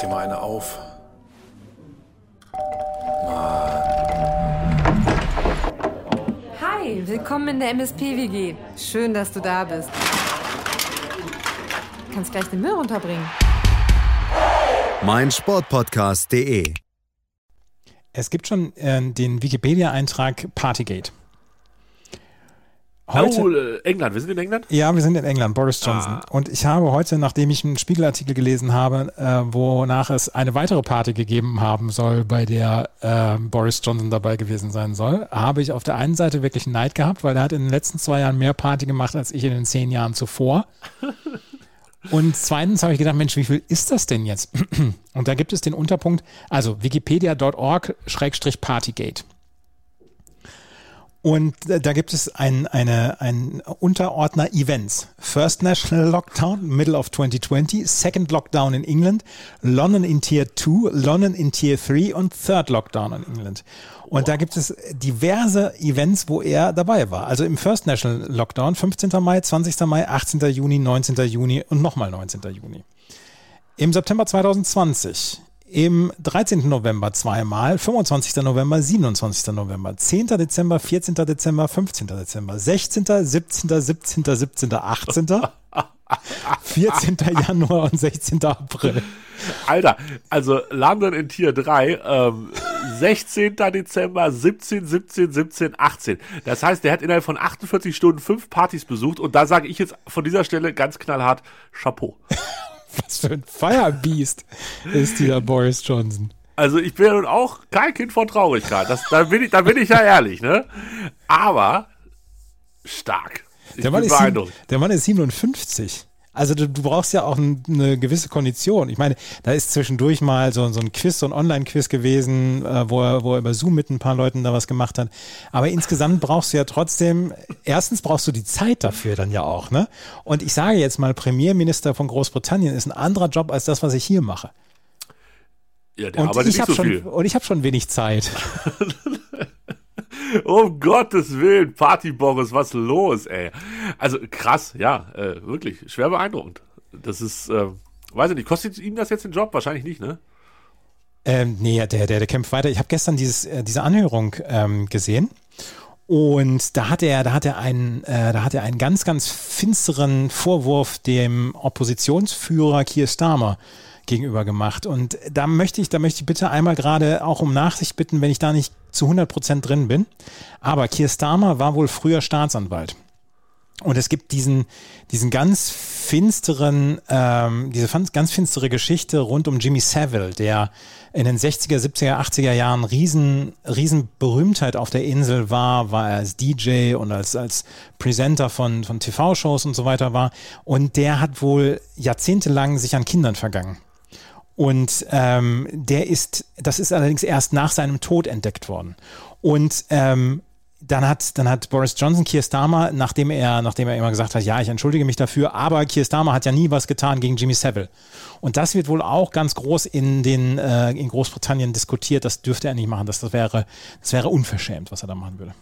dir mal eine auf. Hi, willkommen in der MSP-WG. Schön, dass du da bist. Du kannst gleich den Müll runterbringen. mein Sportpodcast.de. Es gibt schon äh, den Wikipedia-Eintrag Partygate. Heute, Oh, England, wir sind in England? ja, wir sind in England, Boris Johnson. Ah. Und ich habe heute, nachdem ich einen Spiegelartikel gelesen habe, äh, wonach es eine weitere Party gegeben haben soll, bei der äh, Boris Johnson dabei gewesen sein soll, habe ich auf der einen Seite wirklich Neid gehabt, weil er hat in den letzten zwei Jahren mehr Party gemacht als ich in den zehn Jahren zuvor. Und zweitens habe ich gedacht, Mensch, wie viel ist das denn jetzt? Und da gibt es den Unterpunkt, also wikipedia.org-partygate. Und da gibt es ein, eine, ein Unterordner Events. First National Lockdown, Middle of 2020, Second Lockdown in England, London in Tier 2, London in Tier 3 und Third Lockdown in England. Und da gibt es diverse Events, wo er dabei war. Also im First National Lockdown, 15. Mai, 20. Mai, 18. Juni, 19. Juni und nochmal 19. Juni. Im September 2020, im 13. November zweimal, 25. November, 27. November, 10. Dezember, 14. Dezember, 15. Dezember, 16., 17., 17., 17., 18., 14. Januar und 16. April. Alter, also London in Tier 3, ähm, 16. Dezember, 17, 17, 17, 18. Das heißt, der hat innerhalb von 48 Stunden fünf Partys besucht und da sage ich jetzt von dieser Stelle ganz knallhart Chapeau. Was für ein Firebeast ist dieser Boris Johnson. Also ich bin ja nun auch kein Kind von Traurigkeit. Das, da, bin ich, da bin ich ja ehrlich, ne? Aber stark. Ich Der Mann, bin ist der Mann ist 57. Also du, du brauchst ja auch ein, eine gewisse Kondition. Ich meine, da ist zwischendurch mal so, so ein Quiz, so ein Online-Quiz gewesen, äh, wo, er, wo er über Zoom mit ein paar Leuten da was gemacht hat. Aber insgesamt brauchst du ja trotzdem, erstens brauchst du die Zeit dafür dann ja auch. Ne? Und ich sage jetzt mal, Premierminister von Großbritannien ist ein anderer Job als das, was ich hier mache. Ja, der Und arbeitet ich nicht so schon, viel. und ich habe schon wenig Zeit. Um Gottes Willen, Party Boris, was los, ey? Also krass, ja, äh, wirklich, schwer beeindruckend. Das ist, äh, weiß ich nicht, kostet ihm das jetzt den Job? Wahrscheinlich nicht, ne? Ähm, nee, der, der, der kämpft weiter. Ich habe gestern dieses, äh, diese Anhörung ähm, gesehen. Und da hat er, da hat er einen, äh, da hat er einen ganz, ganz finsteren Vorwurf dem Oppositionsführer Keir Starmer gegenüber gemacht. Und da möchte ich, da möchte ich bitte einmal gerade auch um Nachsicht bitten, wenn ich da nicht zu 100 Prozent drin bin. Aber Keir Starmer war wohl früher Staatsanwalt. Und es gibt diesen, diesen ganz finsteren, ähm, diese ganz finstere Geschichte rund um Jimmy Savile, der in den 60er, 70er, 80er Jahren riesen, riesen Berühmtheit auf der Insel war, war er als DJ und als, als Presenter von, von TV-Shows und so weiter war. Und der hat wohl jahrzehntelang sich an Kindern vergangen. Und ähm, der ist, das ist allerdings erst nach seinem Tod entdeckt worden. Und ähm, dann hat, dann hat Boris Johnson Keir Starmer, nachdem er, nachdem er immer gesagt hat, ja, ich entschuldige mich dafür, aber Keir Starmer hat ja nie was getan gegen Jimmy Savile. Und das wird wohl auch ganz groß in den, äh, in Großbritannien diskutiert. Das dürfte er nicht machen. Das, das wäre, das wäre unverschämt, was er da machen würde.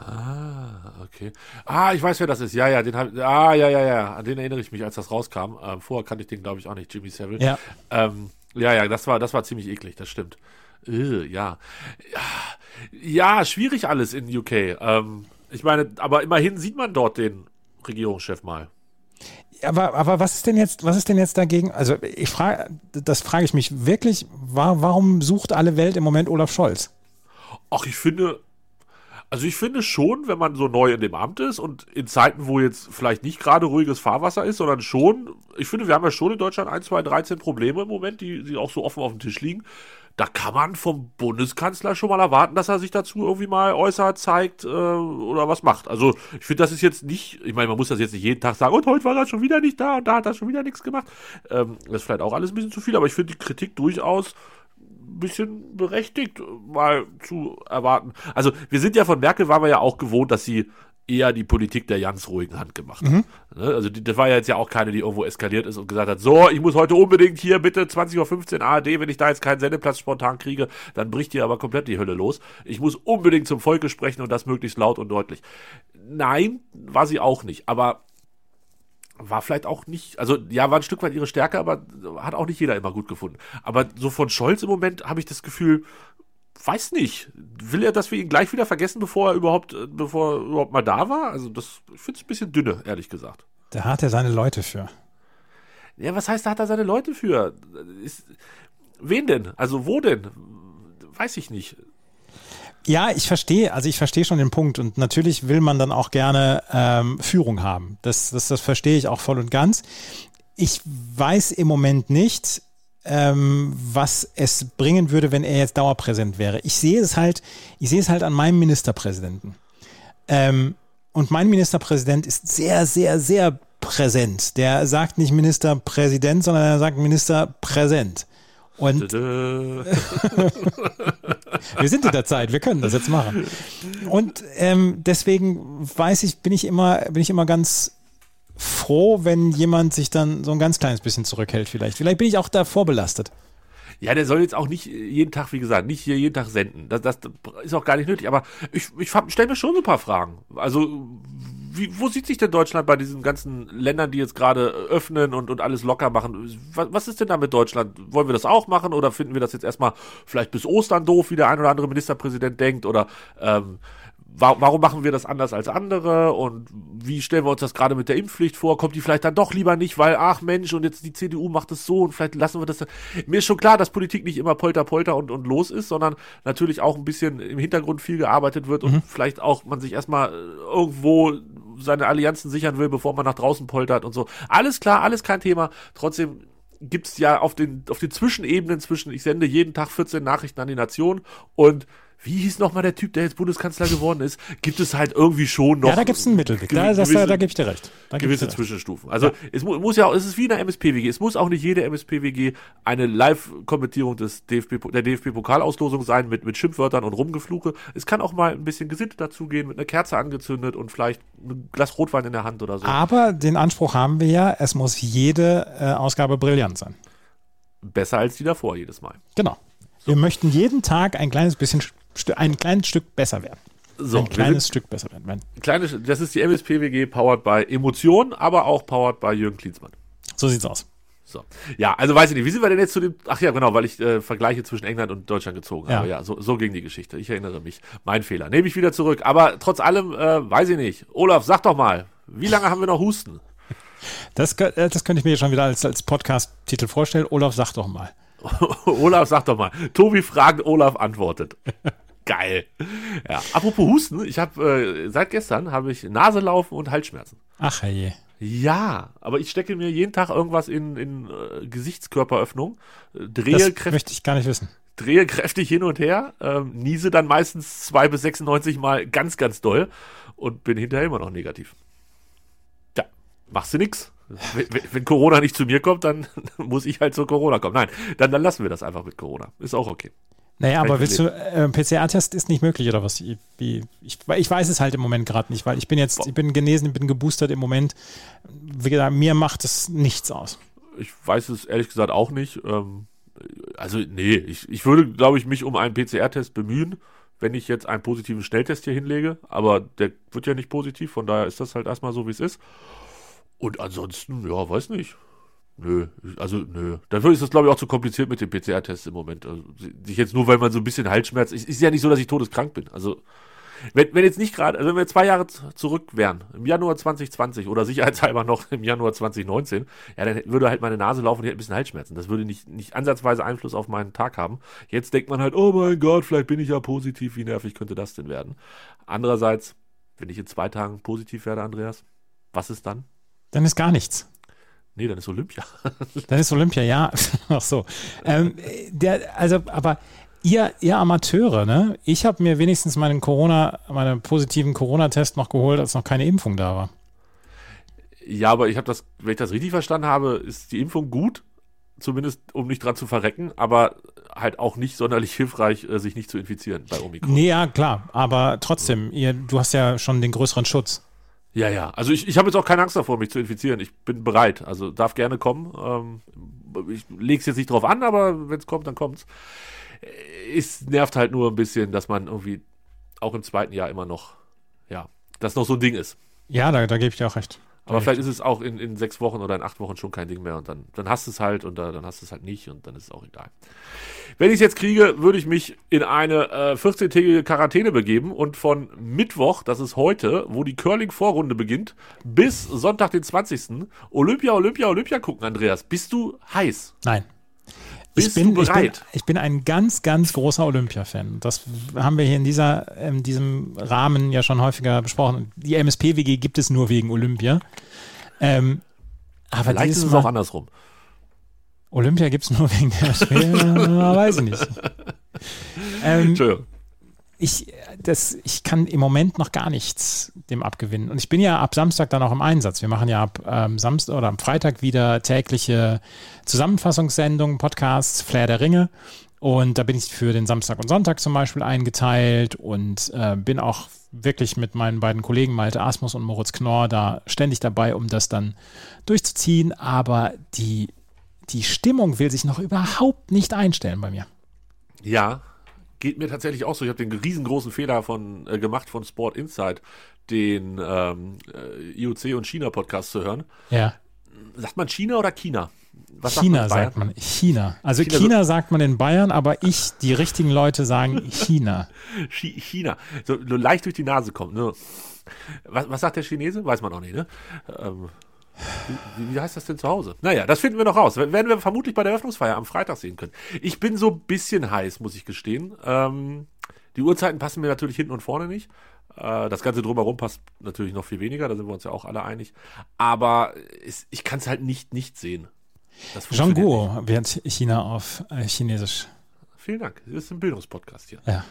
Ah, okay. Ah, ich weiß, wer das ist. Ja, ja, den hab, ah, ja, ja, ja, an den erinnere ich mich, als das rauskam. Ähm, vorher kannte ich den, glaube ich, auch nicht, Jimmy Savile. Ja. Ähm, ja, ja, das war, das war ziemlich eklig, das stimmt. Äh, ja. ja. Schwierig alles in UK. Ähm, ich meine, aber immerhin sieht man dort den Regierungschef mal. Aber, aber was ist denn jetzt, was ist denn jetzt dagegen? Also ich frage, das frage ich mich wirklich, wa- warum sucht alle Welt im Moment Olaf Scholz? Ach, ich finde, also ich finde schon, wenn man so neu in dem Amt ist und in Zeiten, wo jetzt vielleicht nicht gerade ruhiges Fahrwasser ist, sondern schon, ich finde, wir haben ja schon in Deutschland 1, 2, 13 Probleme im Moment, die, die auch so offen auf dem Tisch liegen. Da kann man vom Bundeskanzler schon mal erwarten, dass er sich dazu irgendwie mal äußert, zeigt äh, oder was macht. Also ich finde, das ist jetzt nicht, ich meine, man muss das jetzt nicht jeden Tag sagen, und heute war er schon wieder nicht da und da hat er schon wieder nichts gemacht. Ähm, das ist vielleicht auch alles ein bisschen zu viel, aber ich finde die Kritik durchaus bisschen berechtigt, mal zu erwarten. Also wir sind ja von Merkel, waren wir ja auch gewohnt, dass sie eher die Politik der ganz ruhigen Hand gemacht hat. Ne? Also die, das war ja jetzt ja auch keine, die irgendwo eskaliert ist und gesagt hat, so, ich muss heute unbedingt hier bitte 20.15 Uhr ARD, wenn ich da jetzt keinen Sendeplatz spontan kriege, dann bricht hier aber komplett die Hölle los. Ich muss unbedingt zum Volke sprechen und das möglichst laut und deutlich. Nein, war sie auch nicht. Aber war vielleicht auch nicht, also ja, war ein Stück weit ihre Stärke, aber hat auch nicht jeder immer gut gefunden. Aber so von Scholz im Moment habe ich das Gefühl, weiß nicht, will er, dass wir ihn gleich wieder vergessen, bevor er überhaupt, äh, bevor er überhaupt mal da war? Also das, ich finde es ein bisschen dünne, ehrlich gesagt. Da hat er seine Leute für. Ja, was heißt, da hat er seine Leute für? Ist, wen denn? Also wo denn? Weiß ich nicht. Ja, ich verstehe, also ich verstehe schon den Punkt und natürlich will man dann auch gerne ähm, Führung haben. Das, das, das verstehe ich auch voll und ganz. Ich weiß im Moment nicht, ähm, was es bringen würde, wenn er jetzt dauerpräsent wäre. Ich sehe es halt, ich sehe es halt an meinem Ministerpräsidenten. Ähm, und mein Ministerpräsident ist sehr, sehr, sehr präsent. Der sagt nicht Ministerpräsident, sondern er sagt Ministerpräsent. Und wir sind in der Zeit, wir können das jetzt machen. Und ähm, deswegen weiß ich, bin ich immer, bin ich immer ganz froh, wenn jemand sich dann so ein ganz kleines bisschen zurückhält, vielleicht. Vielleicht bin ich auch da vorbelastet. Ja, der soll jetzt auch nicht jeden Tag, wie gesagt, nicht hier jeden Tag senden. Das, das ist auch gar nicht nötig. Aber ich, ich stelle mir schon so ein paar Fragen. Also, wie, wo sieht sich denn Deutschland bei diesen ganzen Ländern, die jetzt gerade öffnen und, und alles locker machen? Was, was ist denn da mit Deutschland? Wollen wir das auch machen oder finden wir das jetzt erstmal vielleicht bis Ostern doof, wie der ein oder andere Ministerpräsident denkt? Oder ähm, warum machen wir das anders als andere und wie stellen wir uns das gerade mit der Impfpflicht vor? Kommt die vielleicht dann doch lieber nicht, weil, ach Mensch, und jetzt die CDU macht es so und vielleicht lassen wir das. Mir ist schon klar, dass Politik nicht immer polter, polter und, und los ist, sondern natürlich auch ein bisschen im Hintergrund viel gearbeitet wird und mhm. vielleicht auch man sich erstmal äh, irgendwo seine Allianzen sichern will, bevor man nach draußen poltert und so. Alles klar, alles kein Thema. Trotzdem gibt's ja auf den, auf den Zwischenebenen zwischen, ich sende jeden Tag 14 Nachrichten an die Nation und wie hieß nochmal der Typ, der jetzt Bundeskanzler geworden ist, gibt es halt irgendwie schon noch. Ja, da gibt es einen Mittelweg. Da, gewisse, da, da gebe ich dir recht. Da gewisse recht. Zwischenstufen. Also ja. es mu muss ja auch, es ist wie in der MSPWG. Es muss auch nicht jede MSPWG eine Live-Kommentierung des DFB, der DFB-Pokalauslosung sein mit, mit Schimpfwörtern und Rumgefluche. Es kann auch mal ein bisschen gesittet dazugehen, mit einer Kerze angezündet und vielleicht ein Glas Rotwein in der Hand oder so. Aber den Anspruch haben wir ja, es muss jede äh, Ausgabe brillant sein. Besser als die davor jedes Mal. Genau. So. Wir möchten jeden Tag ein kleines bisschen ein kleines Stück besser werden. So, ein kleines Stück besser werden. Kleine, das ist die MSPWG powered by Emotionen, aber auch powered by Jürgen Klinsmann. So sieht's aus. So. Ja, also weiß ich nicht, wie sind wir denn jetzt zu dem, ach ja, genau, weil ich äh, Vergleiche zwischen England und Deutschland gezogen ja. habe. Ja, so, so ging die Geschichte. Ich erinnere mich. Mein Fehler. Nehme ich wieder zurück. Aber trotz allem, äh, weiß ich nicht. Olaf, sag doch mal, wie lange haben wir noch Husten? Das, äh, das könnte ich mir schon wieder als, als Podcast-Titel vorstellen. Olaf, sag doch mal. Olaf, sag doch mal. Tobi fragt, Olaf antwortet. Geil. Ja, apropos Husten, ich habe äh, seit gestern habe ich Naselaufen und Halsschmerzen. Ach je. Ja, aber ich stecke mir jeden Tag irgendwas in, in äh, Gesichtskörperöffnung, äh, drehe das kräftig. möchte ich gar nicht wissen. Drehe kräftig hin und her, ähm, niese dann meistens zwei bis 96 Mal ganz, ganz doll und bin hinterher immer noch negativ. Ja, machst du nix. Wenn, wenn, Corona nicht zu mir kommt, dann muss ich halt zu Corona kommen. Nein, dann, dann lassen wir das einfach mit Corona. Ist auch okay. Naja, aber willst du, äh, PCR-Test ist nicht möglich oder was? Wie, ich, ich weiß es halt im Moment gerade nicht, weil ich bin jetzt, ich bin genesen, ich bin geboostert im Moment. Wie gesagt, mir macht es nichts aus. Ich weiß es ehrlich gesagt auch nicht. Ähm, also, nee, ich, ich würde, glaube ich, mich um einen PCR-Test bemühen, wenn ich jetzt einen positiven Schnelltest hier hinlege. Aber der wird ja nicht positiv, von daher ist das halt erstmal so, wie es ist. Und ansonsten, ja, weiß nicht. Nö, also nö. Dafür ist das, glaube ich, auch zu kompliziert mit dem PCR-Test im Moment. Also, sich jetzt nur, weil man so ein bisschen Halsschmerz. ist, ist ja nicht so, dass ich todeskrank bin. Also, wenn, wenn jetzt nicht gerade, also wenn wir zwei Jahre zurück wären, im Januar 2020 oder sicherheitshalber noch im Januar 2019, ja, dann würde halt meine Nase laufen und ich hätte ein bisschen Halsschmerzen. Das würde nicht, nicht ansatzweise Einfluss auf meinen Tag haben. Jetzt denkt man halt, oh mein Gott, vielleicht bin ich ja positiv, wie nervig könnte das denn werden? Andererseits, wenn ich in zwei Tagen positiv werde, Andreas, was ist dann? Dann ist gar nichts. Nee, dann ist Olympia. dann ist Olympia, ja. Ach so. Ähm, der, also, aber ihr, ihr Amateure, ne? Ich habe mir wenigstens meinen Corona, meinen positiven Corona-Test noch geholt, als noch keine Impfung da war. Ja, aber ich habe das, wenn ich das richtig verstanden habe, ist die Impfung gut, zumindest um nicht dran zu verrecken, aber halt auch nicht sonderlich hilfreich, äh, sich nicht zu infizieren bei Omikron. Nee, ja, klar, aber trotzdem, ihr, du hast ja schon den größeren Schutz. Ja, ja. Also ich, ich habe jetzt auch keine Angst davor, mich zu infizieren. Ich bin bereit. Also darf gerne kommen. Ähm, ich lege es jetzt nicht drauf an, aber wenn es kommt, dann kommt's. Es nervt halt nur ein bisschen, dass man irgendwie auch im zweiten Jahr immer noch, ja, das noch so ein Ding ist. Ja, da, da gebe ich dir auch recht. Aber vielleicht ist es auch in, in sechs Wochen oder in acht Wochen schon kein Ding mehr und dann, dann hast du es halt und dann hast du es halt nicht und dann ist es auch egal. Wenn ich es jetzt kriege, würde ich mich in eine äh, 14-tägige Quarantäne begeben und von Mittwoch, das ist heute, wo die Curling-Vorrunde beginnt, bis Sonntag, den 20. Olympia, Olympia, Olympia gucken, Andreas. Bist du heiß? Nein. Bist ich bin, du bereit? Ich bin, ich bin ein ganz, ganz großer Olympia-Fan. Das haben wir hier in dieser, in diesem Rahmen ja schon häufiger besprochen. Die MSP-WG gibt es nur wegen Olympia. Ähm, aber Vielleicht ist es auch andersrum. Olympia gibt es nur wegen der MSP? weiß ich nicht. Ähm, Entschuldigung. Ich, das, ich kann im Moment noch gar nichts dem abgewinnen. Und ich bin ja ab Samstag dann auch im Einsatz. Wir machen ja ab ähm, Samstag oder am Freitag wieder tägliche Zusammenfassungssendungen, Podcasts, Flair der Ringe. Und da bin ich für den Samstag und Sonntag zum Beispiel eingeteilt und äh, bin auch wirklich mit meinen beiden Kollegen Malte Asmus und Moritz Knorr da ständig dabei, um das dann durchzuziehen. Aber die, die Stimmung will sich noch überhaupt nicht einstellen bei mir. Ja, geht mir tatsächlich auch so. Ich habe den riesengroßen Fehler von, äh, gemacht von Sport Insight, den ähm, äh, IOC und China Podcast zu hören. Ja. Sagt man China oder China? Was China sagt man, sagt man. China. Also China China, sagt man in Bayern, aber ich, die richtigen Leute sagen China. Chi- China. So, so leicht durch die Nase kommt. Ne? Was, was sagt der Chinese? Weiß man auch nicht, ne? Ähm, wie, wie heißt das denn zu Hause? Naja, das finden wir noch raus. Werden wir vermutlich bei der Eröffnungsfeier am Freitag sehen können. Ich bin so ein bisschen heiß, muss ich gestehen. Ähm, die Uhrzeiten passen mir natürlich hinten und vorne nicht. Äh, das Ganze drumherum passt natürlich noch viel weniger, da sind wir uns ja auch alle einig. Aber es, ich kann es halt nicht nicht sehen. Zhongguo wird China auf äh, Chinesisch. Vielen Dank. Das ist ein Bildungspodcast hier. Ja.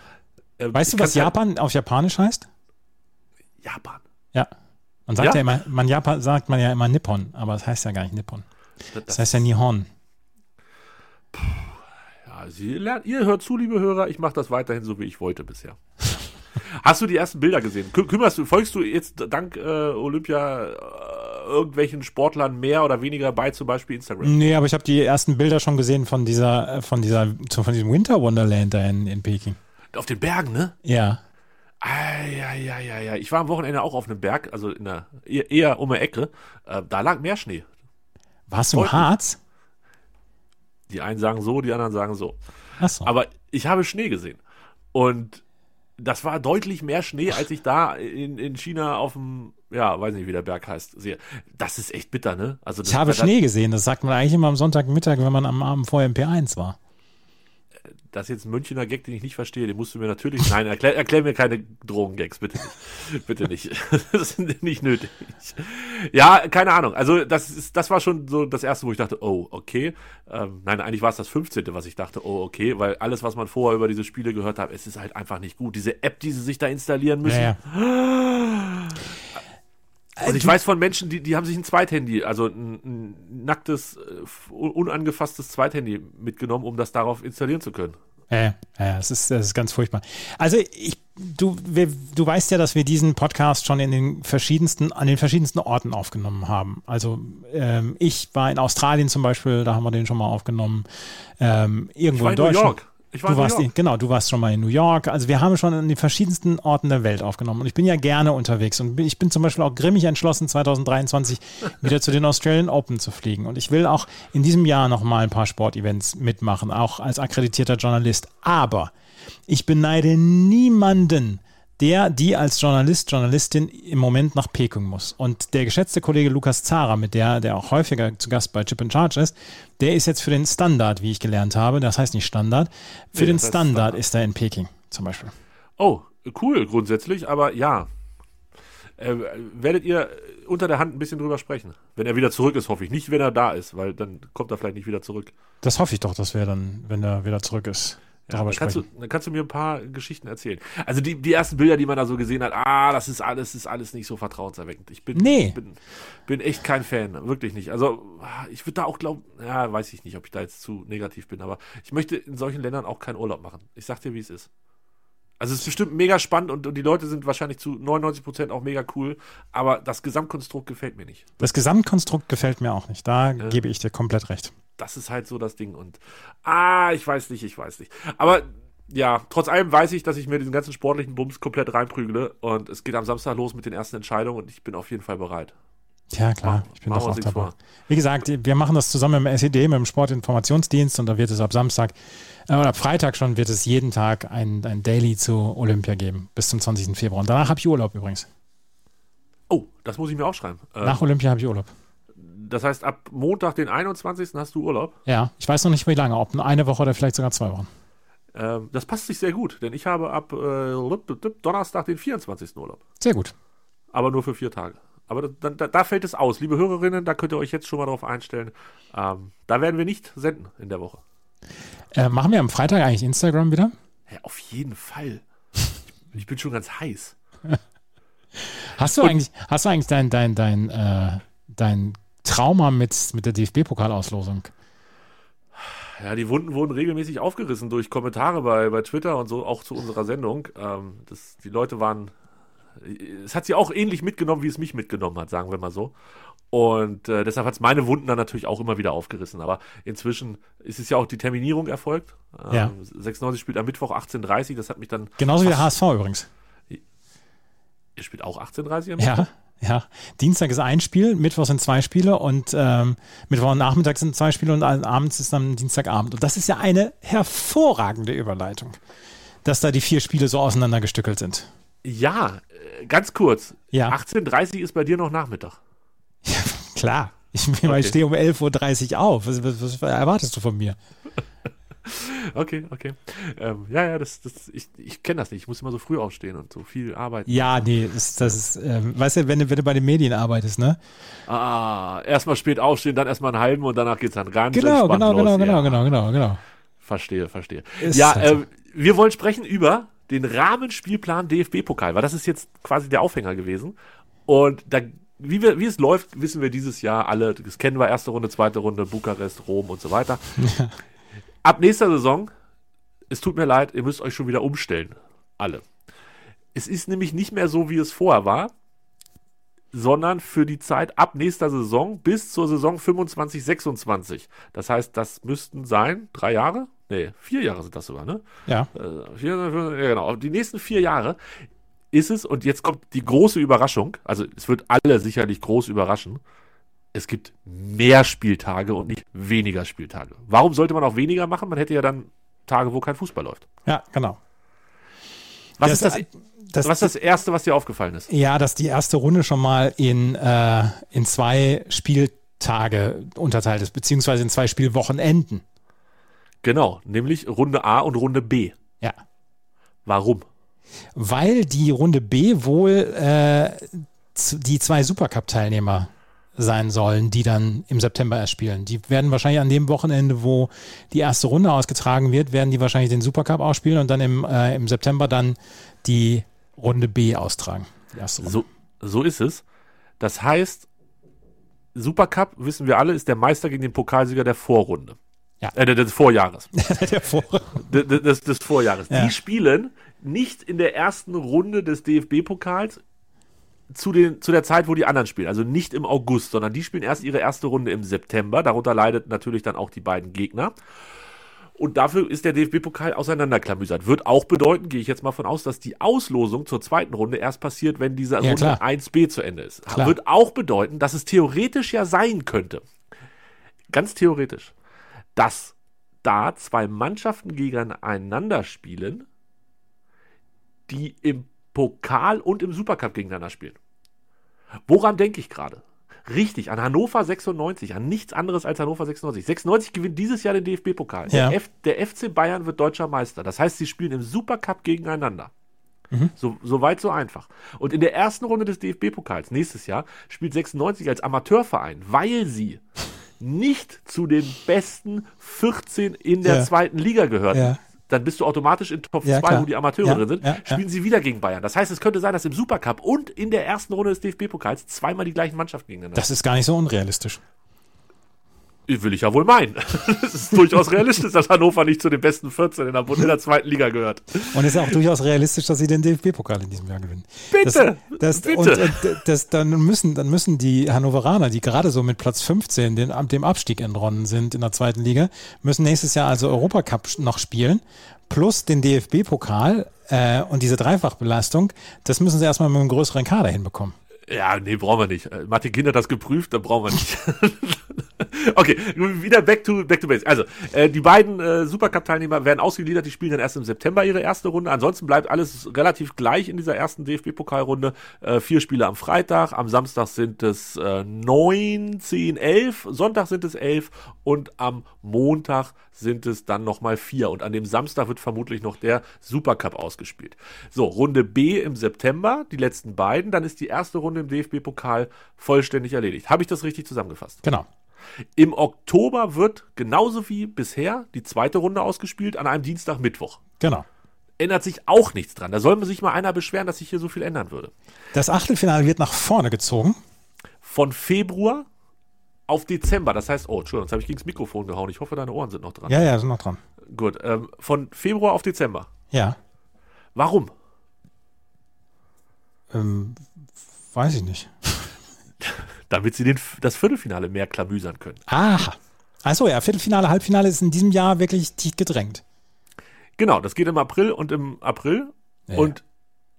Äh, Weißt du, was halt- Japan auf Japanisch heißt? Japan. Ja. Man sagt ja, Ja? immer, man Japan sagt man ja immer Nippon, aber das heißt ja gar nicht Nippon. Das heißt ja Nihon. Ja, Sie lernen, ihr hört zu, liebe Hörer, ich mache das weiterhin so, wie ich wollte bisher. Hast du die ersten Bilder gesehen? Kü kümmerst du, folgst du jetzt dank äh, Olympia äh, irgendwelchen Sportlern mehr oder weniger bei, zum Beispiel Instagram? Nee, aber ich habe die ersten Bilder schon gesehen von dieser, äh, von dieser, von diesem Winter Wonderland da in, in Peking. Auf den Bergen, ne? Ja. Ja, ja, ja, ja. Ich war am Wochenende auch auf einem Berg, also in der, eher, um die Ecke. Äh, da lag mehr Schnee. Warst du im. Harz? Die einen sagen so, die anderen sagen so. Achso. Aber ich habe Schnee gesehen. Und das war deutlich mehr Schnee, als ich da in, in China auf dem, ja, weiß nicht, wie der Berg heißt, sehe. Das ist echt bitter, ne? Also Ich habe Schnee gesehen. Das sagt man eigentlich immer am Sonntagmittag, wenn man am Abend vorher im P1 war. Das ist jetzt ein Münchner Gag, den ich nicht verstehe. Den musst du mir natürlich. Nein, erklär, erklär mir keine Drogengags, bitte nicht. bitte nicht. Das ist nicht nötig. Ja, keine Ahnung. Also, das, ist, das war schon so das erste, wo ich dachte, oh, okay. Ähm, nein, eigentlich war es das 15., was ich dachte, oh, okay, weil alles, was man vorher über diese Spiele gehört hat, es ist halt einfach nicht gut. Diese App, die sie sich da installieren müssen. Ja, ja. Also ich weiß von Menschen, die, die haben sich ein Zweithandy, also ein, ein nacktes, äh, unangefasstes Zweithandy mitgenommen, um das darauf installieren zu können. Ja, ja, es ist, das ist ganz furchtbar. Also ich, du, wir, du weißt ja, dass wir diesen Podcast schon in den verschiedensten, an den verschiedensten Orten aufgenommen haben. Also ähm, ich war in Australien zum Beispiel, da haben wir den schon mal aufgenommen. Ähm, irgendwo in in New Deutschland. York. Ich war Du in New warst, York. in- genau, du warst schon mal in New York. Also wir haben schon an den verschiedensten Orten der Welt aufgenommen. Und ich bin ja gerne unterwegs. Und ich bin zum Beispiel auch grimmig entschlossen, 2023 wieder zu den Australian Open zu fliegen. Und ich will auch in diesem Jahr noch mal ein paar Sportevents mitmachen, auch als akkreditierter Journalist. Aber ich beneide niemanden, der, die als Journalist, Journalistin im Moment nach Peking muss. Und der geschätzte Kollege Lukas Zara, mit der, der auch häufiger zu Gast bei Chip in Charge ist, der ist jetzt für den Standard, wie ich gelernt habe, das heißt nicht Standard, für Nee, den Standard Standard. ist er in Peking zum Beispiel. Oh, cool grundsätzlich, aber ja. Äh, werdet ihr unter der Hand ein bisschen drüber sprechen? Wenn er wieder zurück ist, hoffe ich. Nicht, wenn er da ist, weil dann kommt er vielleicht nicht wieder zurück. Das hoffe ich doch, dass wir dann, wenn er wieder zurück ist, Ja, dann, kannst du, dann kannst du mir ein paar Geschichten erzählen. Also die, die ersten Bilder, die man da so gesehen hat, ah, das ist alles, ist alles nicht so vertrauenserweckend. Ich bin, Nee. bin, bin echt kein Fan, wirklich nicht. Also ich würde da auch glauben, ja, weiß ich nicht, ob ich da jetzt zu negativ bin, aber ich möchte in solchen Ländern auch keinen Urlaub machen. Ich sag dir, wie es ist. Also es ist bestimmt mega spannend und, und die Leute sind wahrscheinlich zu 99 Prozent auch mega cool, aber das Gesamtkonstrukt gefällt mir nicht. Das Gesamtkonstrukt gefällt mir auch nicht. Da gebe ich dir komplett recht. Das ist halt so das Ding. Und ah, ich weiß nicht, ich weiß nicht. Aber ja, trotz allem weiß ich, dass ich mir diesen ganzen sportlichen Bums komplett reinprügle. Und es geht am Samstag los mit den ersten Entscheidungen und ich bin auf jeden Fall bereit. Ja, klar, ich bin doch auch dabei. vor. Wie gesagt, wir machen das zusammen mit dem SED, mit dem Sportinformationsdienst und da wird es ab Samstag äh, oder ab Freitag schon wird es jeden Tag ein, ein Daily zu Olympia geben, bis zum 20. Februar. Und danach habe ich Urlaub übrigens. Oh, das muss ich mir aufschreiben. Ähm, Nach Olympia habe ich Urlaub. Das heißt, ab Montag, den 21. hast du Urlaub. Ja, ich weiß noch nicht, wie lange, ob eine Woche oder vielleicht sogar zwei Wochen. Ähm, das passt sich sehr gut, denn ich habe ab äh, Donnerstag den 24. Urlaub. Sehr gut. Aber nur für vier Tage. Aber da, da, da fällt es aus. Liebe Hörerinnen, da könnt ihr euch jetzt schon mal drauf einstellen. Ähm, da werden wir nicht senden in der Woche. Äh, machen wir am Freitag eigentlich Instagram wieder? Ja, auf jeden Fall. Ich bin schon ganz heiß. Hast du eigentlich, hast du eigentlich dein, dein, dein, äh, dein Trauma mit, mit der DFB-Pokalauslosung? Ja, die Wunden wurden regelmäßig aufgerissen durch Kommentare bei, bei Twitter und so, auch zu unserer Sendung. Ähm, das, die Leute waren. Es hat sie auch ähnlich mitgenommen, wie es mich mitgenommen hat, sagen wir mal so. Und äh, deshalb hat es meine Wunden dann natürlich auch immer wieder aufgerissen. Aber inzwischen ist es ja auch die Terminierung erfolgt. Ähm, Ja. 96 spielt am Mittwoch 18.30 das hat mich dann. Genauso wie der HSV übrigens. Ihr spielt auch 18.30 am Ja, ja. Dienstag ist ein Spiel, Mittwoch sind zwei Spiele und ähm, Mittwoch und Nachmittag sind zwei Spiele und abends ist dann Dienstagabend. Und das ist ja eine hervorragende Überleitung, dass da die vier Spiele so auseinandergestückelt sind. Ja, ganz kurz. Ja. 18.30 ist bei dir noch Nachmittag. Klar. Ich, ich Okay. stehe um 11.30 Uhr auf. Was, was, was erwartest du von mir? Okay, okay. Ähm, ja, ja, das, das, ich, ich kenne das nicht. Ich muss immer so früh aufstehen und so viel arbeiten. Ja, nee, das, das ist, ähm, weißt du, wenn du, wenn du bei den Medien arbeitest, ne? Ah, erstmal spät aufstehen, dann erstmal einen halben und danach geht's dann ganz Genau, genau, los. genau, ja. genau, genau, genau, genau. Verstehe, verstehe. Ist ja, halt so. ähm, wir wollen sprechen über den Rahmenspielplan DFB-Pokal, weil das ist jetzt quasi der Aufhänger gewesen. Und da, wie, wir, wie es läuft, wissen wir dieses Jahr alle. Das kennen wir, erste Runde, zweite Runde, Bukarest, Rom und so weiter. Ab nächster Saison, es tut mir leid, ihr müsst euch schon wieder umstellen. Alle. Es ist nämlich nicht mehr so, wie es vorher war, sondern für die Zeit ab nächster Saison bis zur Saison 25, 26. Das heißt, das müssten sein drei Jahre? Nee, vier Jahre sind das sogar, ne? Ja. Äh, vier, ja, genau. Die nächsten vier Jahre ist es, und jetzt kommt die große Überraschung, also es wird alle sicherlich groß überraschen, es gibt mehr Spieltage und nicht weniger Spieltage. Warum sollte man auch weniger machen? Man hätte ja dann Tage, wo kein Fußball läuft. Ja, genau. Was, Das- ist, das, das- was ist das Erste, was dir aufgefallen ist? Ja, dass die erste Runde schon mal in, äh, in zwei Spieltage unterteilt ist, beziehungsweise in zwei Spielwochenenden. Genau, nämlich Runde A und Runde B. Ja. Warum? Weil die Runde B wohl äh, die zwei Supercup-Teilnehmer sein sollen, die dann im September erst spielen. Die werden wahrscheinlich an dem Wochenende, wo die erste Runde ausgetragen wird, werden die wahrscheinlich den Supercup ausspielen und dann im, äh, im September dann die Runde B austragen. So, so ist es. Das heißt, Supercup, wissen wir alle, ist der Meister gegen den Pokalsieger der Vorrunde. Ja. Äh, des Vorjahres. Der Vor D- d- des, des Vorjahres. Ja. Die spielen nicht in der ersten Runde des DFB-Pokals zu, den, zu der Zeit, wo die anderen spielen. Also nicht im August, sondern die spielen erst ihre erste Runde im September. Darunter leidet natürlich dann auch die beiden Gegner. Und dafür ist der DFB-Pokal auseinanderklamüsert. Wird auch bedeuten, gehe ich jetzt mal von aus, dass die Auslosung zur zweiten Runde erst passiert, wenn diese Runde klar. 1b zu Ende ist. Klar. Wird auch bedeuten, dass es theoretisch ja sein könnte, ganz theoretisch, dass da zwei Mannschaften gegeneinander spielen, die im Pokal und im Supercup gegeneinander spielen. Woran denke ich gerade? Richtig, an Hannover 96, an nichts anderes als Hannover 96. 96 gewinnt dieses Jahr den DFB-Pokal. Ja. Der, der FC Bayern wird deutscher Meister. Das heißt, sie spielen im Supercup gegeneinander. So, so weit, so einfach. Und in der ersten Runde des DFB-Pokals nächstes Jahr spielt 96 als Amateurverein, weil sie nicht zu den besten 14 in der Ja. zweiten Liga gehören. Ja. Dann bist du automatisch in Top 2, Ja, wo die Amateure Ja, drin sind. ja. Spielen sie wieder gegen Bayern. Das heißt, es könnte sein, dass im Supercup und in der ersten Runde des DFB-Pokals zweimal die gleichen Mannschaften gegeneinander Das ist gar nicht so unrealistisch. Will ich ja wohl meinen. Es ist durchaus realistisch, dass Hannover nicht zu den besten 14 in der, in der zweiten Liga gehört. Und es ist auch durchaus realistisch, dass sie den DFB-Pokal in diesem Jahr gewinnen. Bitte, Das, das, bitte. Und, äh, das, dann, müssen, dann müssen die Hannoveraner, die gerade so mit Platz 15 den, dem Abstieg entronnen sind in der zweiten Liga, müssen nächstes Jahr also Europacup noch spielen, plus den DFB-Pokal äh, und diese Dreifachbelastung. Das müssen sie erstmal mit einem größeren Kader hinbekommen. Ja, nee, brauchen wir nicht. Äh, Martin Kind hat das geprüft, dann brauchen wir nicht. okay, wieder back to, back to base. Also, äh, die beiden äh, Supercup-Teilnehmer werden ausgegliedert, die spielen dann erst im September ihre erste Runde. Ansonsten bleibt alles relativ gleich in dieser ersten DFB-Pokalrunde. Äh, vier Spiele am Freitag, am Samstag sind es äh, neun, zehn, elf, Sonntag sind es elf und am Montag sind es dann nochmal vier. Und an dem Samstag wird vermutlich noch der Supercup ausgespielt. So, Runde B im September, die letzten beiden, dann ist die erste Runde im DFB-Pokal vollständig erledigt. Habe ich das richtig zusammengefasst? Genau. Im Oktober wird genauso wie bisher die zweite Runde ausgespielt an einem Dienstag, Mittwoch. Genau. Ändert sich auch nichts dran. Da soll man sich mal einer beschweren, dass sich hier so viel ändern würde. Das Achtelfinale wird nach vorne gezogen. Von Februar auf Dezember. Das heißt, oh, Entschuldigung, jetzt habe ich gegen das Mikrofon gehauen. Ich hoffe, deine Ohren sind noch dran. Ja, ja, sind noch dran. Gut. Ähm, von Februar auf Dezember. Ja. Warum? Ähm, weiß ich nicht. Damit sie den, das Viertelfinale mehr klamüsern können. Aha. Achso, ja, Viertelfinale, Halbfinale ist in diesem Jahr wirklich dicht gedrängt. Genau, das geht im April und im April. Ja, und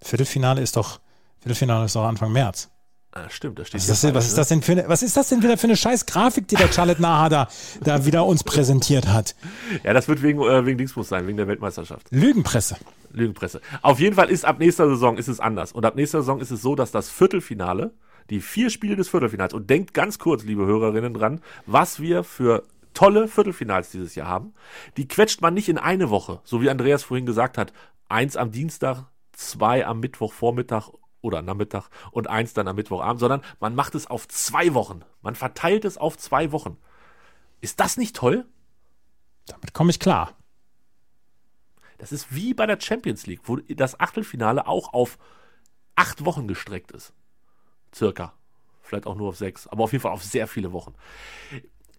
Viertelfinale ist doch, Viertelfinale ist doch Anfang März. Ah, stimmt, da steht Was ist, das, denn- was, ist ne? das denn für eine, was ist das denn wieder für eine scheiß Grafik, die der Charlotte Naha da, da wieder uns präsentiert hat? Ja, das wird wegen, äh, wegen Dingsbus sein, wegen der Weltmeisterschaft. Lügenpresse. Lügenpresse. Auf jeden Fall ist ab nächster Saison ist es anders. Und ab nächster Saison ist es so, dass das Viertelfinale, die vier Spiele des Viertelfinals, und denkt ganz kurz, liebe Hörerinnen, dran, was wir für tolle Viertelfinals dieses Jahr haben. Die quetscht man nicht in eine Woche, so wie Andreas vorhin gesagt hat. Eins am Dienstag, zwei am Mittwochvormittag oder Nachmittag und eins dann am Mittwochabend, sondern man macht es auf zwei Wochen. Man verteilt es auf zwei Wochen. Ist das nicht toll? Damit komme ich klar. Das ist wie bei der Champions League, wo das Achtelfinale auch auf acht Wochen gestreckt ist. Circa. Vielleicht auch nur auf sechs, aber auf jeden Fall auf sehr viele Wochen.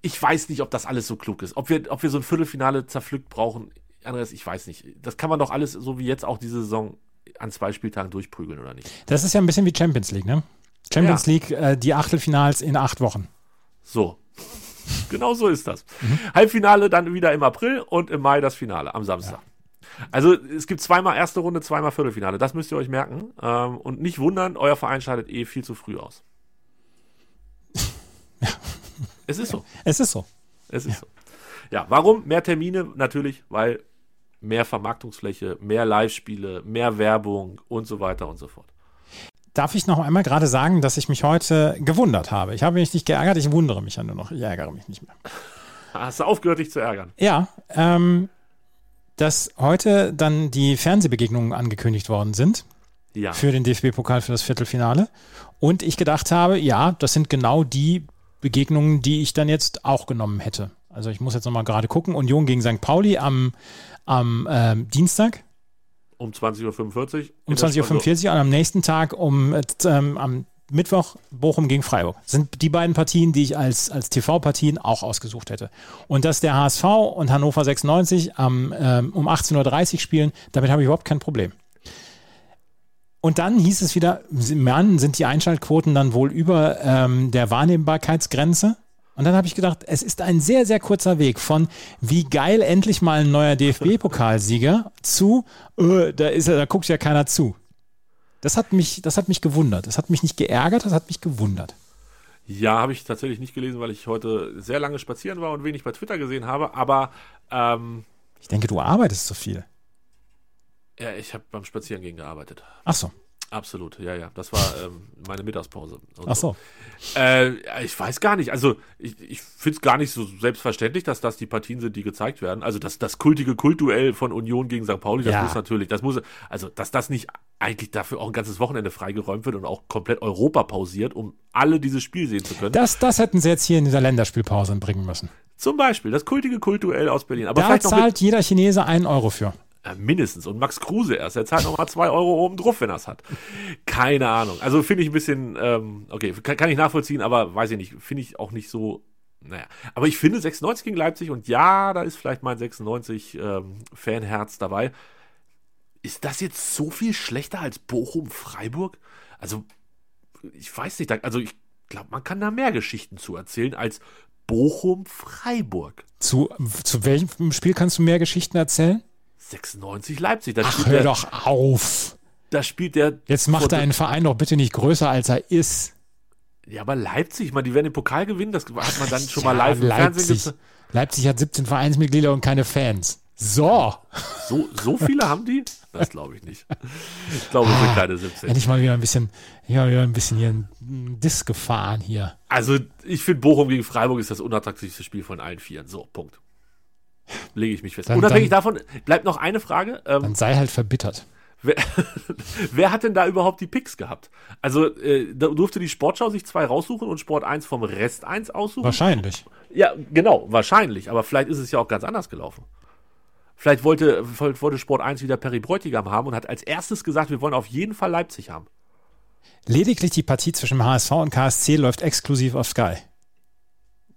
Ich weiß nicht, ob das alles so klug ist. Ob wir, ob wir so ein Viertelfinale zerpflückt brauchen, Andreas, ich weiß nicht. Das kann man doch alles, so wie jetzt auch diese Saison, an zwei Spieltagen durchprügeln, oder nicht? Das ist ja ein bisschen wie Champions League, ne? Champions Ja. League, äh, die Achtelfinals in acht Wochen. So. genau so ist das. Halbfinale dann wieder im April und im Mai das Finale am Samstag. Also es gibt zweimal erste Runde, zweimal Viertelfinale. Das müsst ihr euch merken. Ähm, und nicht wundern, euer Verein scheidet eh viel zu früh aus. es ist so. Es ist so. Es ist so. Ja, warum? Mehr Termine natürlich, weil mehr Vermarktungsfläche, mehr Live-Spiele, mehr Werbung und so weiter und so fort. Darf ich noch einmal gerade sagen, dass ich mich heute gewundert habe? Ich habe mich nicht geärgert, ich wundere mich ja nur noch. Ich ärgere mich nicht mehr. Hast du aufgehört, dich zu ärgern? Ja, ähm, dass heute dann die Fernsehbegegnungen angekündigt worden sind Ja. für den DFB-Pokal für das Viertelfinale. Und ich gedacht habe, ja, das sind genau die Begegnungen, die ich dann jetzt auch genommen hätte. Also ich muss jetzt nochmal gerade gucken. Union gegen St. Pauli am, am ähm, Dienstag Um 20.45 Uhr. um 20.45 Uhr und am nächsten Tag um äh, ähm, am Mittwoch Bochum gegen Freiburg. Sind die beiden Partien, die ich als, als TV-Partien auch ausgesucht hätte. Und dass der HSV und Hannover 96 am, ähm, um 18.30 Uhr spielen, damit habe ich überhaupt kein Problem. Und dann hieß es wieder, Mann, sind die Einschaltquoten dann wohl über ähm, der Wahrnehmbarkeitsgrenze? Und dann habe ich gedacht, es ist ein sehr, sehr kurzer Weg von wie geil endlich mal ein neuer DFB-Pokalsieger zu, äh, da ist da guckt ja keiner zu. Das hat mich, das hat mich gewundert. Das hat mich nicht geärgert, das hat mich gewundert. Ja, habe ich tatsächlich nicht gelesen, weil ich heute sehr lange spazieren war und wenig bei Twitter gesehen habe. Aber ähm, Ich denke, du arbeitest so viel. ja, ich habe beim Spazierengehen gearbeitet. Ach so. Absolut, ja, ja. Das war ähm, meine Mittagspause. Ach so. Äh, ich weiß gar nicht. Also, ich, ich finde es gar nicht so selbstverständlich, dass das die Partien sind, die gezeigt werden. Also, das, das kultige Kultduell von Union gegen St. Pauli, das Ja. muss natürlich, das muss, also, dass das nicht eigentlich dafür auch ein ganzes Wochenende freigeräumt wird und auch komplett Europa pausiert, um alle dieses Spiel sehen zu können. Das, das hätten sie jetzt hier in dieser Länderspielpause bringen müssen. Zum Beispiel das kultige Kultduell aus Berlin. Aber Da zahlt jeder Chinese einen Euro für. Äh, mindestens. Und Max Kruse erst. Er zahlt nochmal zwei Euro oben drauf, wenn er es hat. Keine Ahnung. Also finde ich ein bisschen, ähm, okay, kann, kann ich nachvollziehen, aber weiß ich nicht. Finde ich auch nicht so, naja. Aber ich finde 96 gegen Leipzig und ja, da ist vielleicht mein 96 ähm, dabei. Ist das jetzt so viel schlechter als Bochum-Freiburg? Also, ich weiß nicht. Also, ich glaube, man kann da mehr Geschichten zu erzählen als Bochum-Freiburg. Zu, zu welchem Spiel kannst du mehr Geschichten erzählen? 96 Leipzig. Das Ach, hör der- doch auf. da spielt der. Jetzt macht er einen Verein doch bitte nicht größer, als er ist. Ja, aber Leipzig, man, die werden den Pokal gewinnen, das hat man dann schon Ja, mal live im Leipzig. Fernsehen gesehen. Leipzig hat 17 Vereinsmitglieder und keine Fans. So, So, so viele haben die? Das glaube ich nicht. Ich glaube, es sind keine 17. endlich mal wieder ein bisschen, ja, wieder ein bisschen hier ein Diss gefahren hier. Also, ich finde, Bochum gegen Freiburg ist das unattraktivste Spiel von allen Vieren. So, Punkt. Lege ich mich fest. Dann- Unabhängig dann- davon, bleibt noch eine Frage. Ähm, Dann sei halt verbittert. wer, wer hat denn da überhaupt die Picks gehabt? Also, äh, durfte die Sportschau sich zwei raussuchen und Sport 1 vom Rest 1 aussuchen? Wahrscheinlich. Ja, genau, wahrscheinlich. Aber vielleicht ist es ja auch ganz anders gelaufen. Vielleicht wollte, vielleicht wollte Sport 1 wieder Perry Bräutigam haben und hat als erstes gesagt, wir wollen auf jeden Fall Leipzig haben. Lediglich die Partie zwischen HSV und KSC läuft exklusiv auf Sky.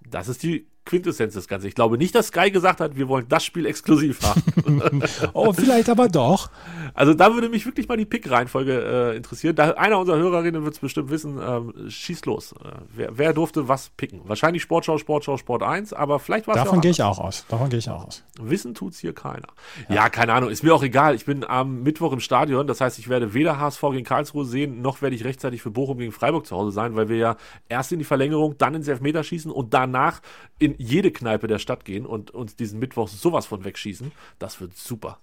Das ist die Quintessenz des Ganzen. Ich glaube nicht, dass Sky gesagt hat, wir wollen das Spiel exklusiv haben. Oh, vielleicht aber doch. also da würde mich wirklich mal die Pick-Reihenfolge äh, interessieren. Da, einer unserer Hörerinnen wird es bestimmt wissen. Ähm, schieß los. Äh, wer, wer durfte was picken? Wahrscheinlich Sportschau, Sportschau, Sport 1, aber vielleicht war es ja Davon auch gehe ich auch aus. Davon gehe ich auch aus. Wissen tut's hier keiner. Ja. keine Ahnung. Ist mir auch egal. Ich bin am Mittwoch im Stadion. Das heißt, ich werde weder HSV gegen Karlsruhe sehen, noch werde ich rechtzeitig für Bochum gegen Freiburg zu Hause sein, weil wir ja erst in die Verlängerung, dann ins Elfmeterschießen und danach in jede Kneipe der Stadt gehen und uns diesen Mittwoch sowas von wegschießen. Das wird super.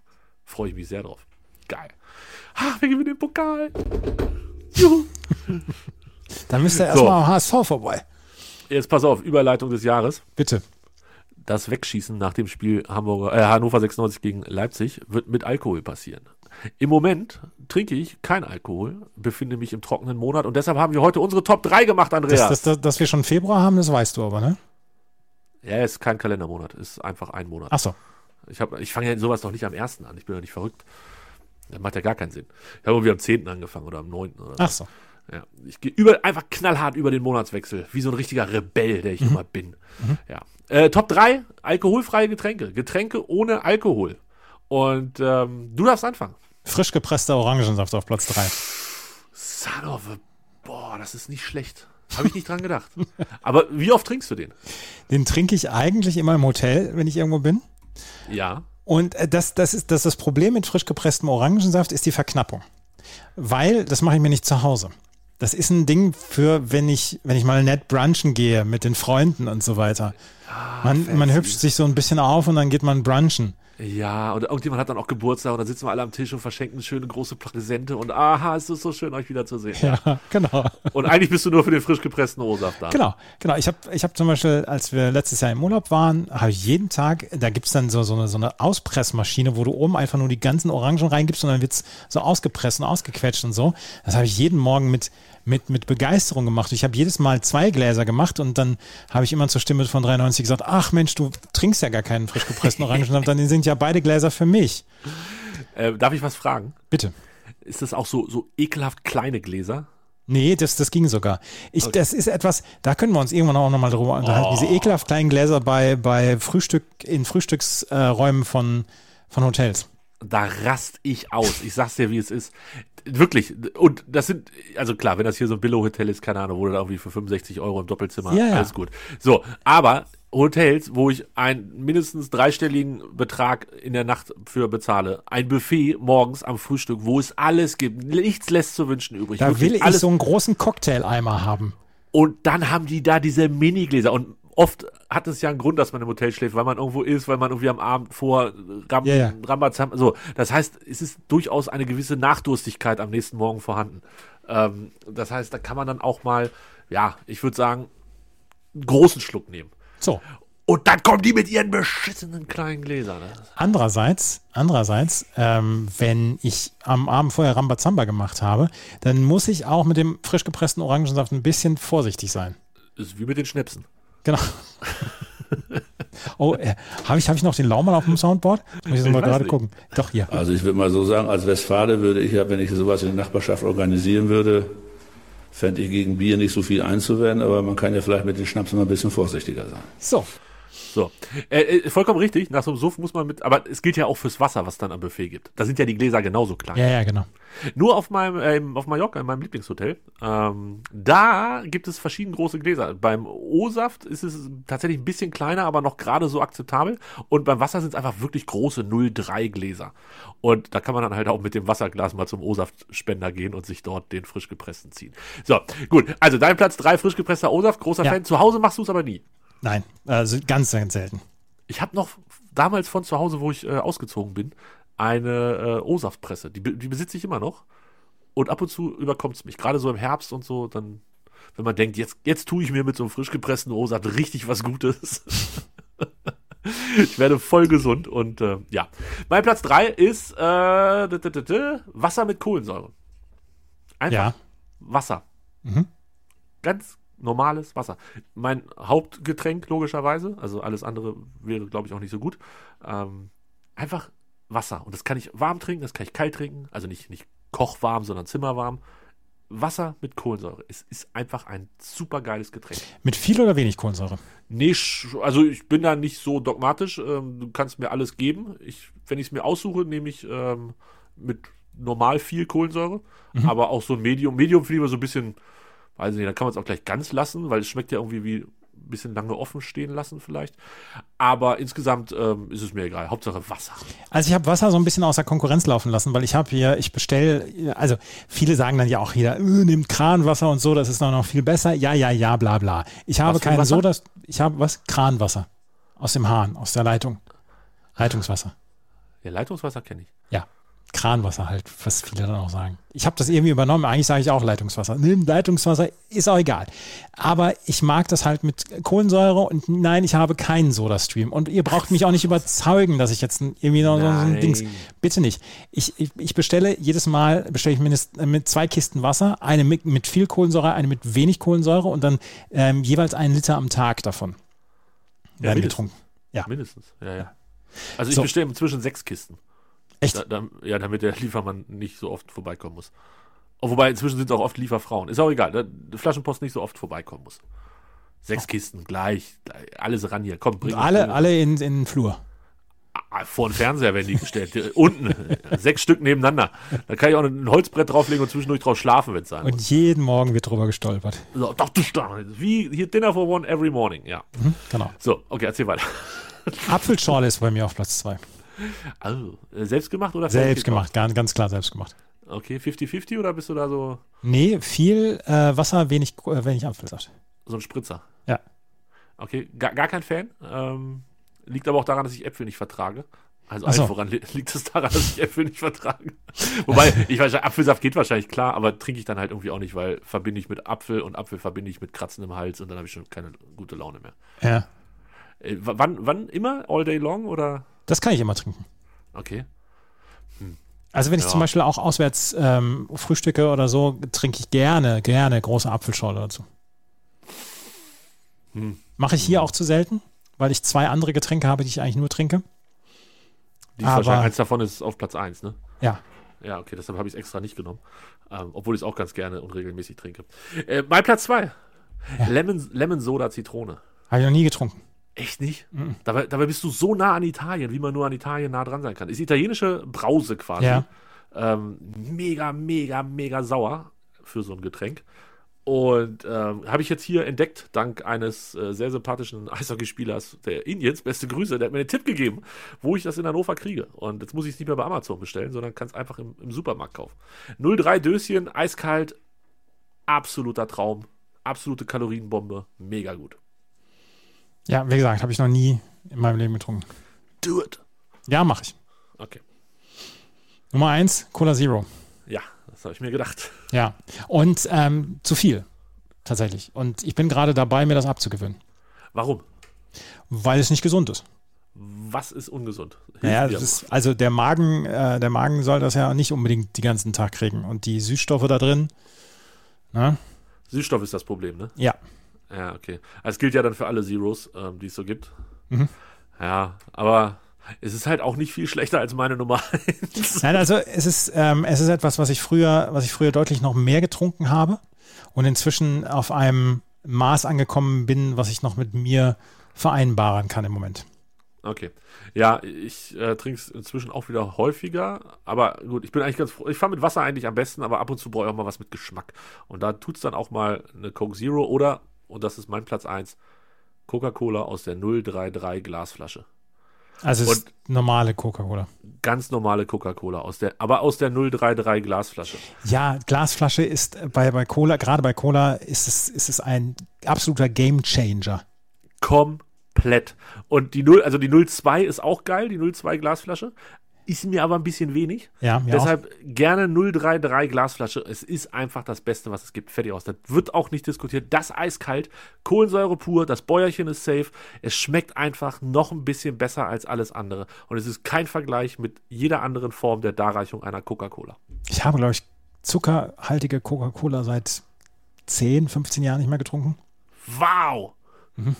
Freue ich mich sehr drauf. Geil. Ach, wir gewinnen den Pokal. Juhu. Dann müsst ihr So. erstmal am HSV vorbei. Jetzt pass auf, Überleitung des Jahres. Bitte. das Wegschießen nach dem Spiel Hamburger, äh, Hannover 96 gegen Leipzig wird mit Alkohol passieren. Im Moment trinke ich kein Alkohol, befinde mich im trockenen Monat und deshalb haben wir heute unsere Top 3 gemacht, Andreas. Das, das, das, dass wir schon Februar haben, das weißt du aber, ne? Ja, ist kein Kalendermonat, ist einfach ein Monat. Ach so. Ich, hab, ich fange ja sowas doch nicht am 1. an, ich bin ja nicht verrückt. Das macht ja gar keinen Sinn. Ich habe irgendwie am 10. angefangen oder am 9. Oder. Ach so. Ja, ich gehe über, einfach knallhart über den Monatswechsel, wie so ein richtiger Rebell, der ich immer bin. Ja. Äh, Top 3, alkoholfreie Getränke. Getränke ohne Alkohol. Und ähm, du darfst anfangen. Frisch gepresster Orangensaft auf Platz 3. Son of a, boah, das ist nicht schlecht. Habe ich nicht dran gedacht. Aber wie oft trinkst du den? Den trinke ich eigentlich immer im Hotel, wenn ich irgendwo bin. Ja. Und äh, das, das, ist, das, das Problem mit frisch gepresstem Orangensaft ist die Verknappung. Weil, das mache ich mir nicht zu Hause. Das ist ein Ding für, wenn ich, wenn ich mal nett brunchen gehe mit den Freunden und so weiter. Man, man hübscht sich so ein bisschen auf und dann geht man brunchen. Ja, und irgendjemand hat dann auch Geburtstag und dann sitzen wir alle am Tisch und verschenken schöne große Präsente und aha, es ist so schön, euch wiederzusehen. Ja, genau. Und eigentlich bist du nur für den frisch gepressten O-Saft da. Genau, genau. Ich habe ich hab zum Beispiel, als wir letztes Jahr im Urlaub waren, habe ich jeden Tag, da gibt's dann so, so, eine, so eine Auspressmaschine, wo du oben einfach nur die ganzen Orangen reingibst und dann wird's so ausgepresst und ausgequetscht und so. Das habe ich jeden Morgen mit, mit, mit Begeisterung gemacht. Ich habe jedes Mal zwei Gläser gemacht und dann habe ich immer zur Stimme von 93 gesagt, ach Mensch, du trinkst ja gar keinen frisch gepressten Orangensaft, dann sind ja beide Gläser für mich. Äh, darf ich was fragen? Bitte. Ist das auch so, so ekelhaft kleine Gläser? Nee, das, das ging sogar. Ich, Das ist etwas, da können wir uns irgendwann auch nochmal drüber unterhalten. Diese ekelhaft kleinen Gläser bei, bei Frühstück, in Frühstücksräumen von, von Hotels. Da rast ich aus. Ich sag's dir, wie es ist. Wirklich. Und das sind, also klar, wenn das hier so ein Billo-Hotel ist, keine Ahnung, wo du da irgendwie für 65 Euro im Doppelzimmer, Ja, ja. alles gut. So, aber Hotels, wo ich einen mindestens dreistelligen Betrag in der Nacht für bezahle, ein Buffet morgens am Frühstück, wo es alles gibt, nichts lässt zu wünschen übrig. Da Wirklich will ich alles so einen großen Cocktail-Eimer haben. Und dann haben die da diese Minigläser. Und oft hat es ja einen Grund, dass man im Hotel schläft, weil man irgendwo ist, weil man irgendwie am Abend vor Ram Ja, ja. Rambazam, so. Das heißt, es ist durchaus eine gewisse Nachdurstigkeit am nächsten Morgen vorhanden. Ähm, das heißt, da kann man dann auch mal, ja, ich würde sagen, einen großen Schluck nehmen. So. Und dann kommen die mit ihren beschissenen kleinen Gläsern. ne? Andererseits, andererseits, ähm, wenn ich am Abend vorher Rambazamba gemacht habe, dann muss ich auch mit dem frisch gepressten Orangensaft ein bisschen vorsichtig sein. Ist wie mit den Schnäpsen. Genau. oh, äh, habe ich, hab ich noch den Laumann auf dem Soundboard? Muss ich jetzt mal gerade nicht. gucken. Doch, hier. Also ich würde mal so sagen, als Westfale würde ich ja, wenn ich sowas in der Nachbarschaft organisieren würde, fände ich gegen Bier nicht so viel einzuwenden, aber man kann ja vielleicht mit den Schnaps mal ein bisschen vorsichtiger sein. So. So, äh, äh, vollkommen richtig. Nach so einem Suff muss man mit, aber es gilt ja auch fürs Wasser, was es dann am Buffet gibt. Da sind ja die Gläser genauso klein. Ja, ja, genau. Nur auf meinem, ähm, auf Mallorca, in meinem Lieblingshotel, ähm, da gibt es verschiedene große Gläser. Beim O-Saft ist es tatsächlich ein bisschen kleiner, aber noch gerade so akzeptabel. Und beim Wasser sind es einfach wirklich große 0,3 Gläser. Und da kann man dann halt auch mit dem Wasserglas mal zum O-Saft-Spender gehen und sich dort den frisch gepressten ziehen. So, gut. Also dein Platz drei frisch gepresster O-Saft, großer Ja. Fan. Zu Hause machst du es aber nie. Nein, also ganz, ganz selten. Ich habe noch damals von zu Hause, wo ich äh, ausgezogen bin, eine äh, O-Saftpresse. Die, die besitze ich immer noch. Und ab und zu überkommt es mich. Gerade so im Herbst und so, dann, wenn man denkt, jetzt, jetzt tue ich mir mit so einem frisch gepressten O-Saft richtig was Gutes. ich werde voll gesund und äh, ja. Mein Platz 3 ist äh, d- d- d- Wasser mit Kohlensäure. Einfach Ja. Wasser. Mhm. Ganz normales Wasser. Mein Hauptgetränk, logischerweise. Also alles andere wäre, glaube ich, auch nicht so gut. Ähm, einfach Wasser. Und das kann ich warm trinken, das kann ich kalt trinken. Also nicht, nicht kochwarm, sondern zimmerwarm. Wasser mit Kohlensäure. Es ist einfach ein super geiles Getränk. Mit viel oder wenig Kohlensäure? Nee, also ich bin da nicht so dogmatisch. Ähm, du kannst mir alles geben. Ich, wenn ich es mir aussuche, nehme ich ähm, mit normal viel Kohlensäure, aber auch so ein Medium. Medium finde ich immer so ein bisschen, weiß nicht, da kann man es auch gleich ganz lassen, weil es schmeckt ja irgendwie wie ein bisschen lange offen stehen lassen vielleicht. Aber insgesamt ähm, ist es mir egal. Hauptsache Wasser. Also ich habe Wasser so ein bisschen außer Konkurrenz laufen lassen, weil ich habe hier, ich bestelle, also viele sagen dann ja auch hier, äh, nimmt Kranwasser und so, das ist noch, noch viel besser. Ja, ja, ja, bla bla. Ich habe kein Wasser? Soda, ich habe was? Kranwasser. Aus dem Hahn, aus der Leitung. Leitungswasser. Ja, Leitungswasser kenne ich. Ja. Kranwasser halt, was viele dann auch sagen. Ich habe das irgendwie übernommen. Eigentlich sage ich auch Leitungswasser. Nimm Leitungswasser, ist auch egal. Aber ich mag das halt mit Kohlensäure und nein, ich habe keinen Soda-Stream. Und ihr braucht mich auch nicht überzeugen, dass ich jetzt irgendwie noch so ein Nein. Dings. Bitte nicht. Ich, ich, ich bestelle jedes Mal, bestelle ich mindestens mit zwei Kisten Wasser, eine mit, mit viel Kohlensäure, eine mit wenig Kohlensäure und dann ähm, jeweils einen Liter am Tag davon. Ja, werden mindestens. getrunken. Ja. Mindestens, ja, ja. Also ich So. bestelle inzwischen sechs Kisten. Echt? Da, da, ja, damit der Liefermann nicht so oft vorbeikommen muss. Oh, wobei inzwischen sind es auch oft Lieferfrauen. Ist auch egal, da die Flaschenpost nicht so oft vorbeikommen muss. Sechs Kisten, gleich, gleich, alles ran hier. Komm, bring Und alle, alle in, in den Flur. Ah, Vor den Fernseher werden die gestellt. Äh, Unten, sechs Stück nebeneinander. Da kann ich auch ein Holzbrett drauflegen und zwischendurch drauf schlafen, wenn es sein muss. Und jeden Morgen wird drüber gestolpert. So, doch, du. Wie hier Dinner for One every morning, ja. Genau. So, okay, erzähl weiter. Apfelschorle ist bei mir auf Platz zwei. Also, äh, selbst gemacht oder Selbst fertig gemacht, ganz, ganz klar selbst gemacht. gekauft? Okay, 50-50 oder bist du da so, Nee, viel äh, Wasser, wenig, äh, wenig Apfelsaft. so ein Spritzer? Ja. Okay, gar, gar kein Fan. Ähm, liegt aber auch daran, dass ich Äpfel nicht vertrage. Also so. allen voran li- liegt es daran, dass ich Äpfel nicht vertrage. Wobei, ich weiß, Apfelsaft geht wahrscheinlich klar, aber trinke ich dann halt irgendwie auch nicht, weil verbinde ich mit Apfel und Apfel verbinde ich mit Kratzen im Hals und dann habe ich schon keine gute Laune mehr. Ja. Äh, wann, wann immer? All day long oder? Das kann ich immer trinken. Okay. Also wenn ich Ja. zum Beispiel auch auswärts ähm, frühstücke oder so, trinke ich gerne, gerne große Apfelschorle dazu. Hm. Mache ich hier auch zu selten, weil ich zwei andere Getränke habe, die ich eigentlich nur trinke. Die Aber- wahrscheinlich, eins davon ist auf Platz 1, ne? Ja. Ja, okay, deshalb habe ich es extra nicht genommen. Ähm, obwohl ich es auch ganz gerne und regelmäßig trinke. Äh, mein Platz 2. Lemon, Lemon Soda Zitrone. Habe ich noch nie getrunken. Echt nicht? Dabei, dabei bist du so nah an Italien, wie man nur an Italien nah dran sein kann. Ist italienische Brause quasi. Ja. Ähm, mega, mega, mega sauer für so ein Getränk. Und ähm, habe ich jetzt hier entdeckt, dank eines äh, sehr sympathischen Eishockeyspielers der Indiens. Beste Grüße, der hat mir einen Tipp gegeben, wo ich das in Hannover kriege. Und jetzt muss ich es nicht mehr bei Amazon bestellen, sondern kann es einfach im, im Supermarkt kaufen. 03 Döschen, eiskalt, absoluter Traum, absolute Kalorienbombe, mega gut. Ja, wie gesagt, habe ich noch nie in meinem Leben getrunken. Do it. Ja, mache ich. Okay. Nummer eins, Cola Zero. Ja, das habe ich mir gedacht. Ja. Und ähm, zu viel. Tatsächlich. Und ich bin gerade dabei, mir das abzugewöhnen. Warum? Weil es nicht gesund ist. Was ist ungesund? Hilf Naja, ist, also der Magen, äh, der Magen soll das ja nicht unbedingt die ganzen Tag kriegen. Und die Süßstoffe da drin, ne? Süßstoff ist das Problem, ne? Ja. Ja, okay. Also es gilt ja dann für alle Zeros, ähm, die es so gibt. Mhm. Ja, aber es ist halt auch nicht viel schlechter als meine Nummer 1. Nein, also es ist, ähm, es ist etwas, was ich früher, was ich früher deutlich noch mehr getrunken habe und inzwischen auf einem Maß angekommen bin, was ich noch mit mir vereinbaren kann im Moment. Okay. Ja, ich äh, trinke es inzwischen auch wieder häufiger. Aber gut, ich bin eigentlich ganz froh. Ich fahre mit Wasser eigentlich am besten, aber ab und zu brauche ich auch mal was mit Geschmack. Und da tut es dann auch mal eine Coke Zero oder, und das ist mein Platz 1, Coca-Cola aus der 033 Glasflasche. Also ist normale Coca-Cola. Ganz normale Coca-Cola, aus der, aber aus der 033 Glasflasche. Ja, Glasflasche ist bei, bei Cola, gerade bei Cola ist es, ist es ein absoluter Game Changer. Komplett. Und die 0, also die 02 ist auch geil, die 02 Glasflasche. Ist mir aber ein bisschen wenig. Ja, Deshalb auch. gerne 033 Glasflasche. Es ist einfach das Beste, was es gibt. Fertig aus. Das wird auch nicht diskutiert. Das eiskalt, Kohlensäure pur, das Bäuerchen ist safe. Es schmeckt einfach noch ein bisschen besser als alles andere. Und es ist kein Vergleich mit jeder anderen Form der Darreichung einer Coca-Cola. Ich habe, glaube ich, zuckerhaltige Coca-Cola seit 10, 15 Jahren nicht mehr getrunken. Wow! Mhm.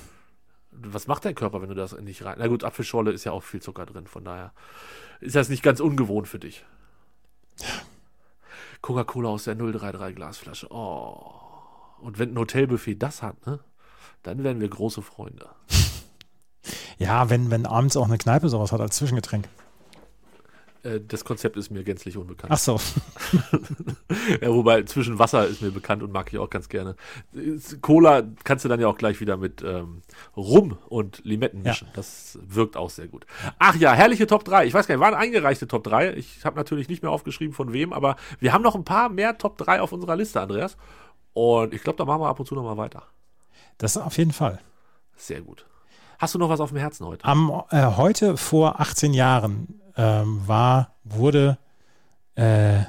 Was macht dein Körper, wenn du das nicht rein? Na gut, Apfelschorle ist ja auch viel Zucker drin, von daher ist das nicht ganz ungewohnt für dich. Coca-Cola aus der 033 Glasflasche. Oh. Und wenn ein Hotelbuffet das hat, ne, dann werden wir große Freunde. Ja, wenn, wenn abends auch eine Kneipe sowas hat als Zwischengetränk. Äh, das Konzept ist mir gänzlich unbekannt. Ach so. ja, wobei zwischen Wasser ist mir bekannt und mag ich auch ganz gerne. Cola kannst du dann ja auch gleich wieder mit ähm, Rum und Limetten mischen. Ja. Das wirkt auch sehr gut. Ach ja, herrliche Top 3. Ich weiß gar nicht, waren eingereichte Top 3. Ich habe natürlich nicht mehr aufgeschrieben von wem, aber wir haben noch ein paar mehr Top 3 auf unserer Liste, Andreas. Und ich glaube, da machen wir ab und zu noch mal weiter. Das auf jeden Fall. Sehr gut. Hast du noch was auf dem Herzen heute? Am, äh, heute vor 18 Jahren ähm, war, wurde äh,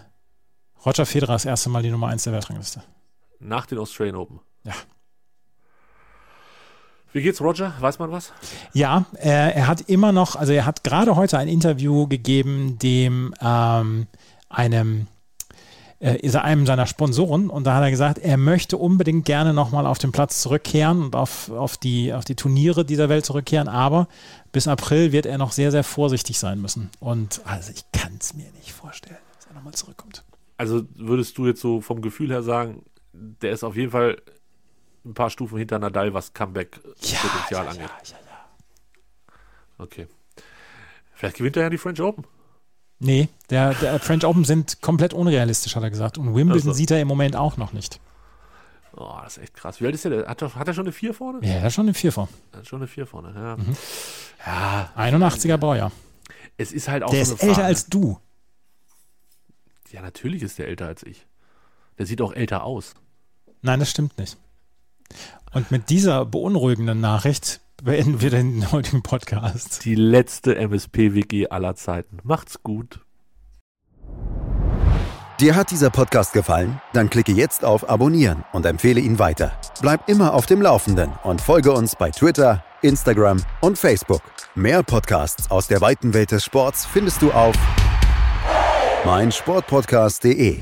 Roger Federer das erste Mal die Nummer 1 der Weltrangliste. Nach den Australian Open. Ja. Wie geht's Roger? Weiß man was? Ja, er, er hat immer noch, also er hat gerade heute ein Interview gegeben, dem ähm, einem äh, ist er einem seiner Sponsoren und da hat er gesagt, er möchte unbedingt gerne nochmal auf den Platz zurückkehren und auf, auf, die, auf die Turniere dieser Welt zurückkehren, aber bis April wird er noch sehr, sehr vorsichtig sein müssen. Und also ich kann es mir nicht vorstellen, dass er nochmal zurückkommt. Also würdest du jetzt so vom Gefühl her sagen, der ist auf jeden Fall ein paar Stufen hinter Nadal, was Comeback-Potenzial ja, ja, angeht. Ja, ja, ja. Okay. Vielleicht gewinnt er ja die French Open. Nee, der, der French Open sind komplett unrealistisch, hat er gesagt. Und Wimbledon also. sieht er im Moment auch noch nicht. Oh, das ist echt krass. Wie alt ist der? Hat, hat er schon eine 4 vorne? Ja, er hat schon eine 4 vorne. Er hat schon eine 4 vorne, ja. Mhm. ja 81er Baujahr. Es ist halt auch Der so ist älter Frage. als du. Ja, natürlich ist der älter als ich. Der sieht auch älter aus. Nein, das stimmt nicht. Und mit dieser beunruhigenden Nachricht beenden wir den heutigen Podcast. Die letzte MSP-WG aller Zeiten. Macht's gut. Dir hat dieser Podcast gefallen? Dann klicke jetzt auf Abonnieren und empfehle ihn weiter. Bleib immer auf dem Laufenden und folge uns bei Twitter, Instagram und Facebook. Mehr Podcasts aus der weiten Welt des Sports findest du auf meinsportpodcast.de.